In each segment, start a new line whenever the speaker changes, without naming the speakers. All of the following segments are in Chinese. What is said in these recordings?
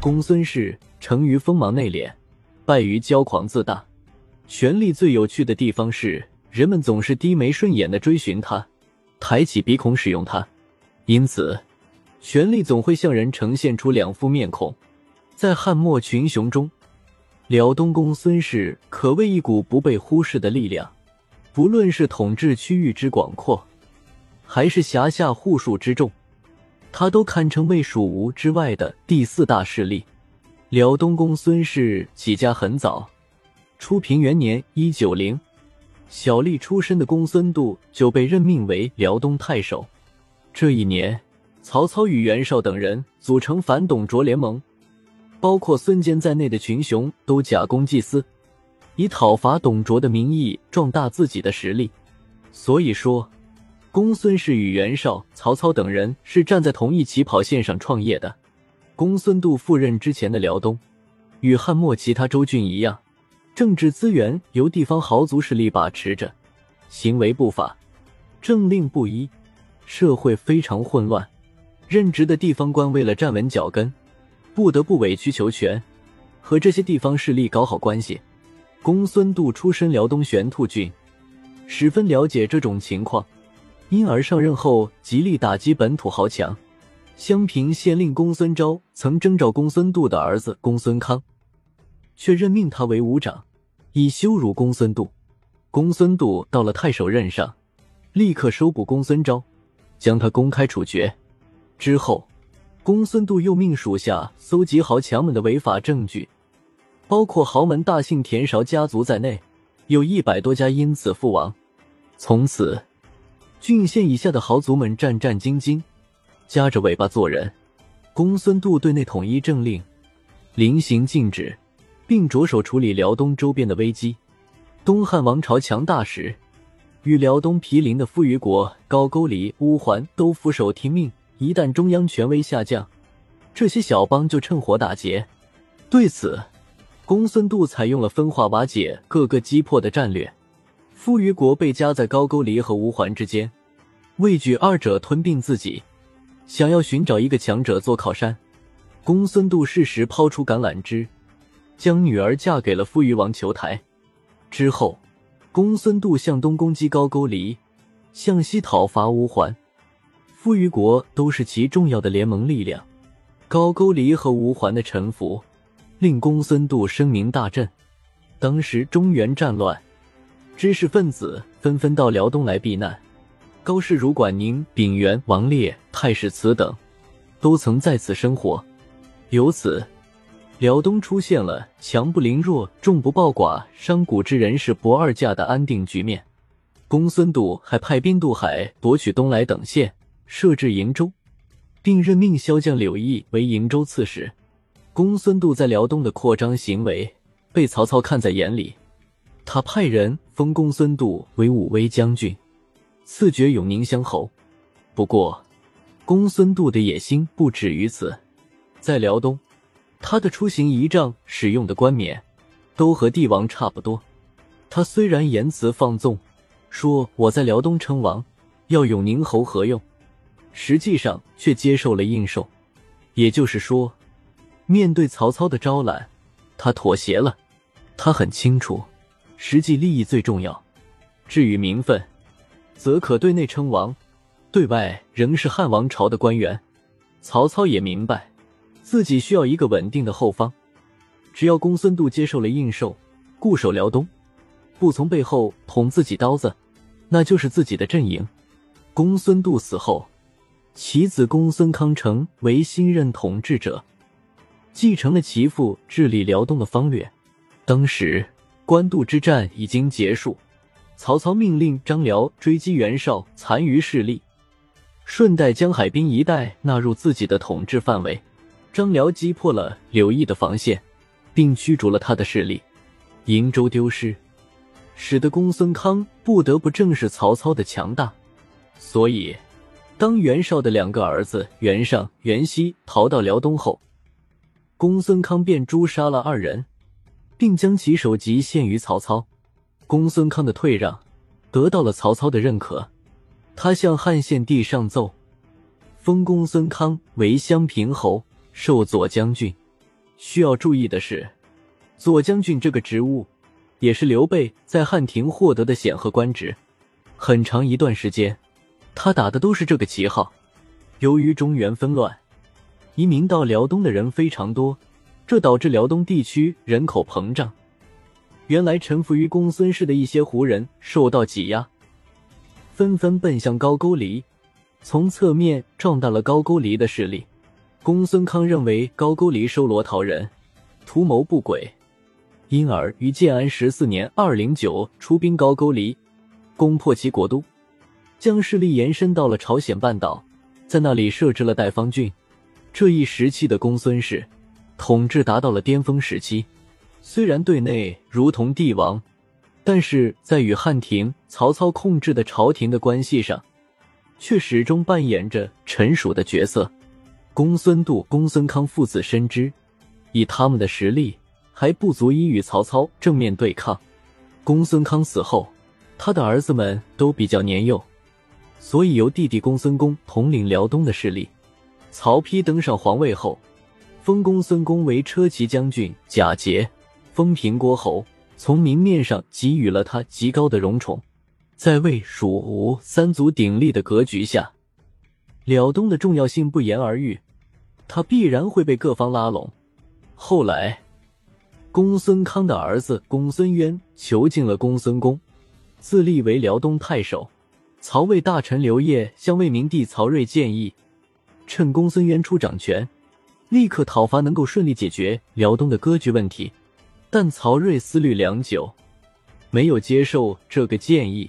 公孙氏成于锋芒内敛，败于骄狂自大。权力最有趣的地方是，人们总是低眉顺眼的追寻他，抬起鼻孔使用他。因此，权力总会向人呈现出两副面孔。在汉末群雄中，辽东公孙氏可谓一股不被忽视的力量。不论是统治区域之广阔，还是辖下户数之众，他都堪称魏蜀吴之外的第四大势力。辽东公孙氏起家很早，初平元年（一九零），小吏出身的公孙度就被任命为辽东太守。这一年，曹操与袁绍等人组成反董卓联盟，包括孙坚在内的群雄都假公济私。以讨伐董卓的名义壮大自己的实力，所以说，公孙氏与袁绍、曹操等人是站在同一起跑线上创业的。公孙度赴任之前的辽东，与汉末其他州郡一样，政治资源由地方豪族势力把持着，行为不法，政令不一，社会非常混乱。任职的地方官为了站稳脚跟，不得不委曲求全，和这些地方势力搞好关系。公孙度出身辽东玄兔郡，十分了解这种情况，因而上任后极力打击本土豪强。襄平县令公孙昭曾征召公孙度的儿子公孙康，却任命他为武长，以羞辱公孙度。公孙度到了太守任上，立刻收捕公孙昭，将他公开处决。之后，公孙度又命属下搜集豪强们的违法证据。包括豪门大姓田韶家族在内，有一百多家因此覆亡。从此，郡县以下的豪族们战战兢兢，夹着尾巴做人。公孙度对内统一政令，临行禁止，并着手处理辽东周边的危机。东汉王朝强大时，与辽东毗邻的扶余国、高句丽、乌桓都俯首听命。一旦中央权威下降，这些小邦就趁火打劫。对此，公孙度采用了分化瓦解、各个击破的战略。扶余国被夹在高句丽和乌桓之间，畏惧二者吞并自己，想要寻找一个强者做靠山。公孙度适时抛出橄榄枝，将女儿嫁给了扶余王求台。之后，公孙度向东攻击高句丽，向西讨伐乌桓。扶余国都是其重要的联盟力量。高句丽和乌桓的臣服。令公孙度声名大振。当时中原战乱，知识分子纷纷到辽东来避难。高氏如管宁、秉元、王烈、太史慈等，都曾在此生活。由此，辽东出现了强不凌弱、众不暴寡、商贾之人是不二价的安定局面。公孙度还派兵渡海，夺取东莱等县，设置瀛州，并任命骁将柳毅为瀛州刺史。公孙度在辽东的扩张行为被曹操看在眼里，他派人封公孙度为武威将军，赐爵永宁乡侯。不过，公孙度的野心不止于此，在辽东，他的出行仪仗、使用的冠冕，都和帝王差不多。他虽然言辞放纵，说我在辽东称王，要永宁侯何用，实际上却接受了应受。也就是说。面对曹操的招揽，他妥协了。他很清楚，实际利益最重要。至于名分，则可对内称王，对外仍是汉王朝的官员。曹操也明白，自己需要一个稳定的后方。只要公孙度接受了应受，固守辽东，不从背后捅自己刀子，那就是自己的阵营。公孙度死后，其子公孙康成为新任统治者。继承了其父治理辽东的方略。当时官渡之战已经结束，曹操命令张辽追击袁绍残余势力，顺带将海滨一带纳入自己的统治范围。张辽击破了刘毅的防线，并驱逐了他的势力。瀛州丢失，使得公孙康不得不正视曹操的强大。所以，当袁绍的两个儿子袁尚、袁熙逃到辽东后，公孙康便诛杀了二人，并将其首级献于曹操。公孙康的退让得到了曹操的认可，他向汉献帝上奏，封公孙康为襄平侯，授左将军。需要注意的是，左将军这个职务也是刘备在汉庭获得的显赫官职。很长一段时间，他打的都是这个旗号。由于中原纷乱，移民到辽东的人非常多，这导致辽东地区人口膨胀。原来臣服于公孙氏的一些胡人受到挤压，纷纷奔向高句丽，从侧面壮大了高句丽的势力。公孙康认为高句丽收罗逃人，图谋不轨，因而于建安十四年（二零九）出兵高句丽，攻破其国都，将势力延伸到了朝鲜半岛，在那里设置了代方郡。这一时期的公孙氏统治达到了巅峰时期。虽然对内如同帝王，但是在与汉廷、曹操控制的朝廷的关系上，却始终扮演着臣属的角色。公孙度、公孙康父子深知，以他们的实力还不足以与曹操正面对抗。公孙康死后，他的儿子们都比较年幼，所以由弟弟公孙恭统领辽东的势力。曹丕登上皇位后，封公孙恭为车骑将军、假节。封平郭侯，从明面上给予了他极高的荣宠，在魏、蜀、吴三足鼎立的格局下，辽东的重要性不言而喻，他必然会被各方拉拢。后来，公孙康的儿子公孙渊囚禁了公孙恭，自立为辽东太守。曹魏大臣刘烨向魏明帝曹睿建议，趁公孙渊出掌权，立刻讨伐，能够顺利解决辽东的割据问题。但曹睿思虑良久，没有接受这个建议，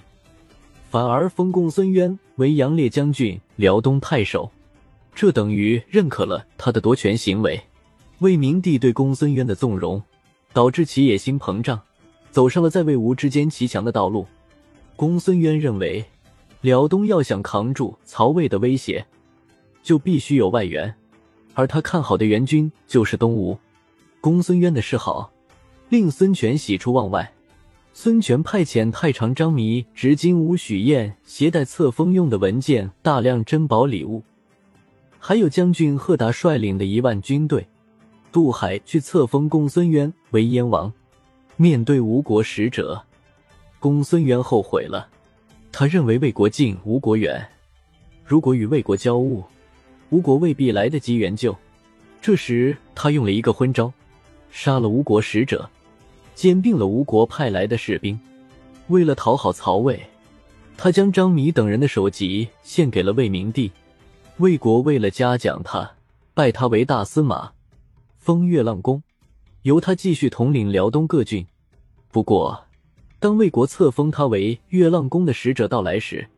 反而封公孙渊为杨烈将军、辽东太守，这等于认可了他的夺权行为。魏明帝对公孙渊的纵容，导致其野心膨胀，走上了在魏吴之间骑墙的道路。公孙渊认为，辽东要想扛住曹魏的威胁，就必须有外援，而他看好的援军就是东吴。公孙渊的示好。令孙权喜出望外，孙权派遣太常张弥、执金吾许彦携带册封用的文件、大量珍宝礼物，还有将军贺达率领的一万军队渡海去册封公孙渊为燕王。面对吴国使者，公孙渊后悔了。他认为魏国近，吴国远，如果与魏国交恶，吴国未必来得及援救。这时，他用了一个昏招，杀了吴国使者。兼并了吴国派来的士兵，为了讨好曹魏，他将张弥等人的首级献给了魏明帝。魏国为了嘉奖他，拜他为大司马，封月浪公，由他继续统领辽东各郡。不过，当魏国册封他为月浪公的使者到来时，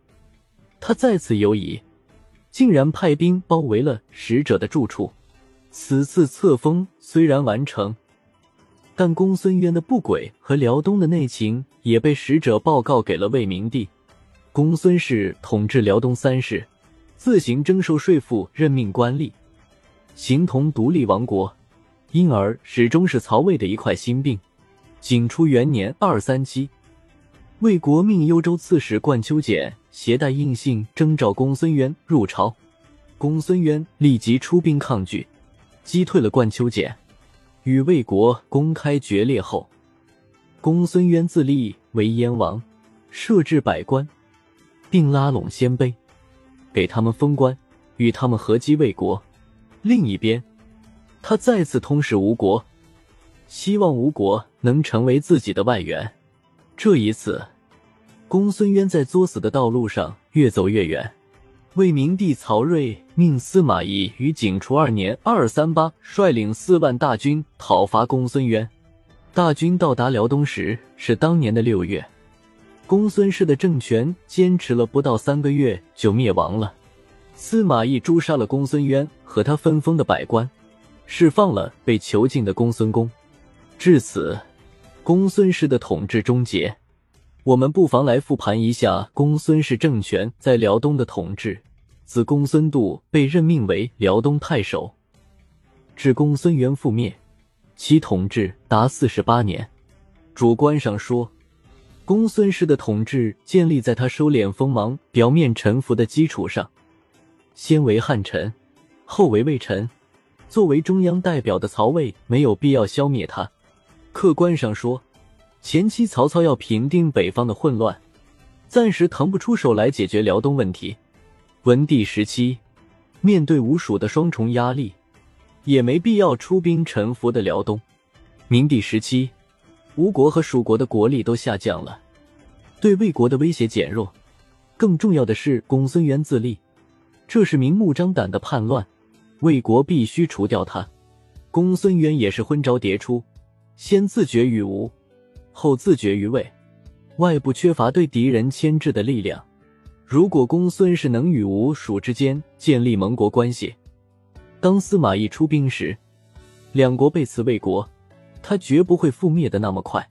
他再次犹疑，竟然派兵包围了使者的住处。此次册封虽然完成。但公孙渊的不轨和辽东的内情也被使者报告给了魏明帝。公孙氏统治辽东三世，自行征收税赋，任命官吏，形同独立王国，因而始终是曹魏的一块心病。景初元年（二三七），魏国命幽州刺史冠丘俭携带印信征召公孙渊入朝，公孙渊立即出兵抗拒，击退了冠丘俭。与魏国公开决裂后，公孙渊自立为燕王，设置百官，并拉拢鲜卑，给他们封官，与他们合击魏国。另一边，他再次通使吴国，希望吴国能成为自己的外援。这一次，公孙渊在作死的道路上越走越远。魏明帝曹睿命司马懿于景初二年（二三八）率领四万大军讨伐公孙渊。大军到达辽东时是当年的六月，公孙氏的政权坚持了不到三个月就灭亡了。司马懿诛杀了公孙渊和他分封的百官，释放了被囚禁的公孙恭。至此，公孙氏的统治终结。我们不妨来复盘一下公孙氏政权在辽东的统治。自公孙度被任命为辽东太守，至公孙渊覆灭，其统治达四十八年。主观上说，公孙氏的统治建立在他收敛锋芒、表面臣服的基础上，先为汉臣，后为魏臣，作为中央代表的曹魏没有必要消灭他。客观上说，前期曹操要平定北方的混乱，暂时腾不出手来解决辽东问题。文帝时期，面对吴蜀的双重压力，也没必要出兵臣服的辽东。明帝时期，吴国和蜀国的国力都下降了，对魏国的威胁减弱。更重要的是，公孙渊自立，这是明目张胆的叛乱，魏国必须除掉他。公孙渊也是昏招迭出。先自绝于吴，后自绝于魏，外部缺乏对敌人牵制的力量。如果公孙氏能与吴蜀之间建立盟国关系，当司马懿出兵时，两国背刺魏国，他绝不会覆灭的那么快。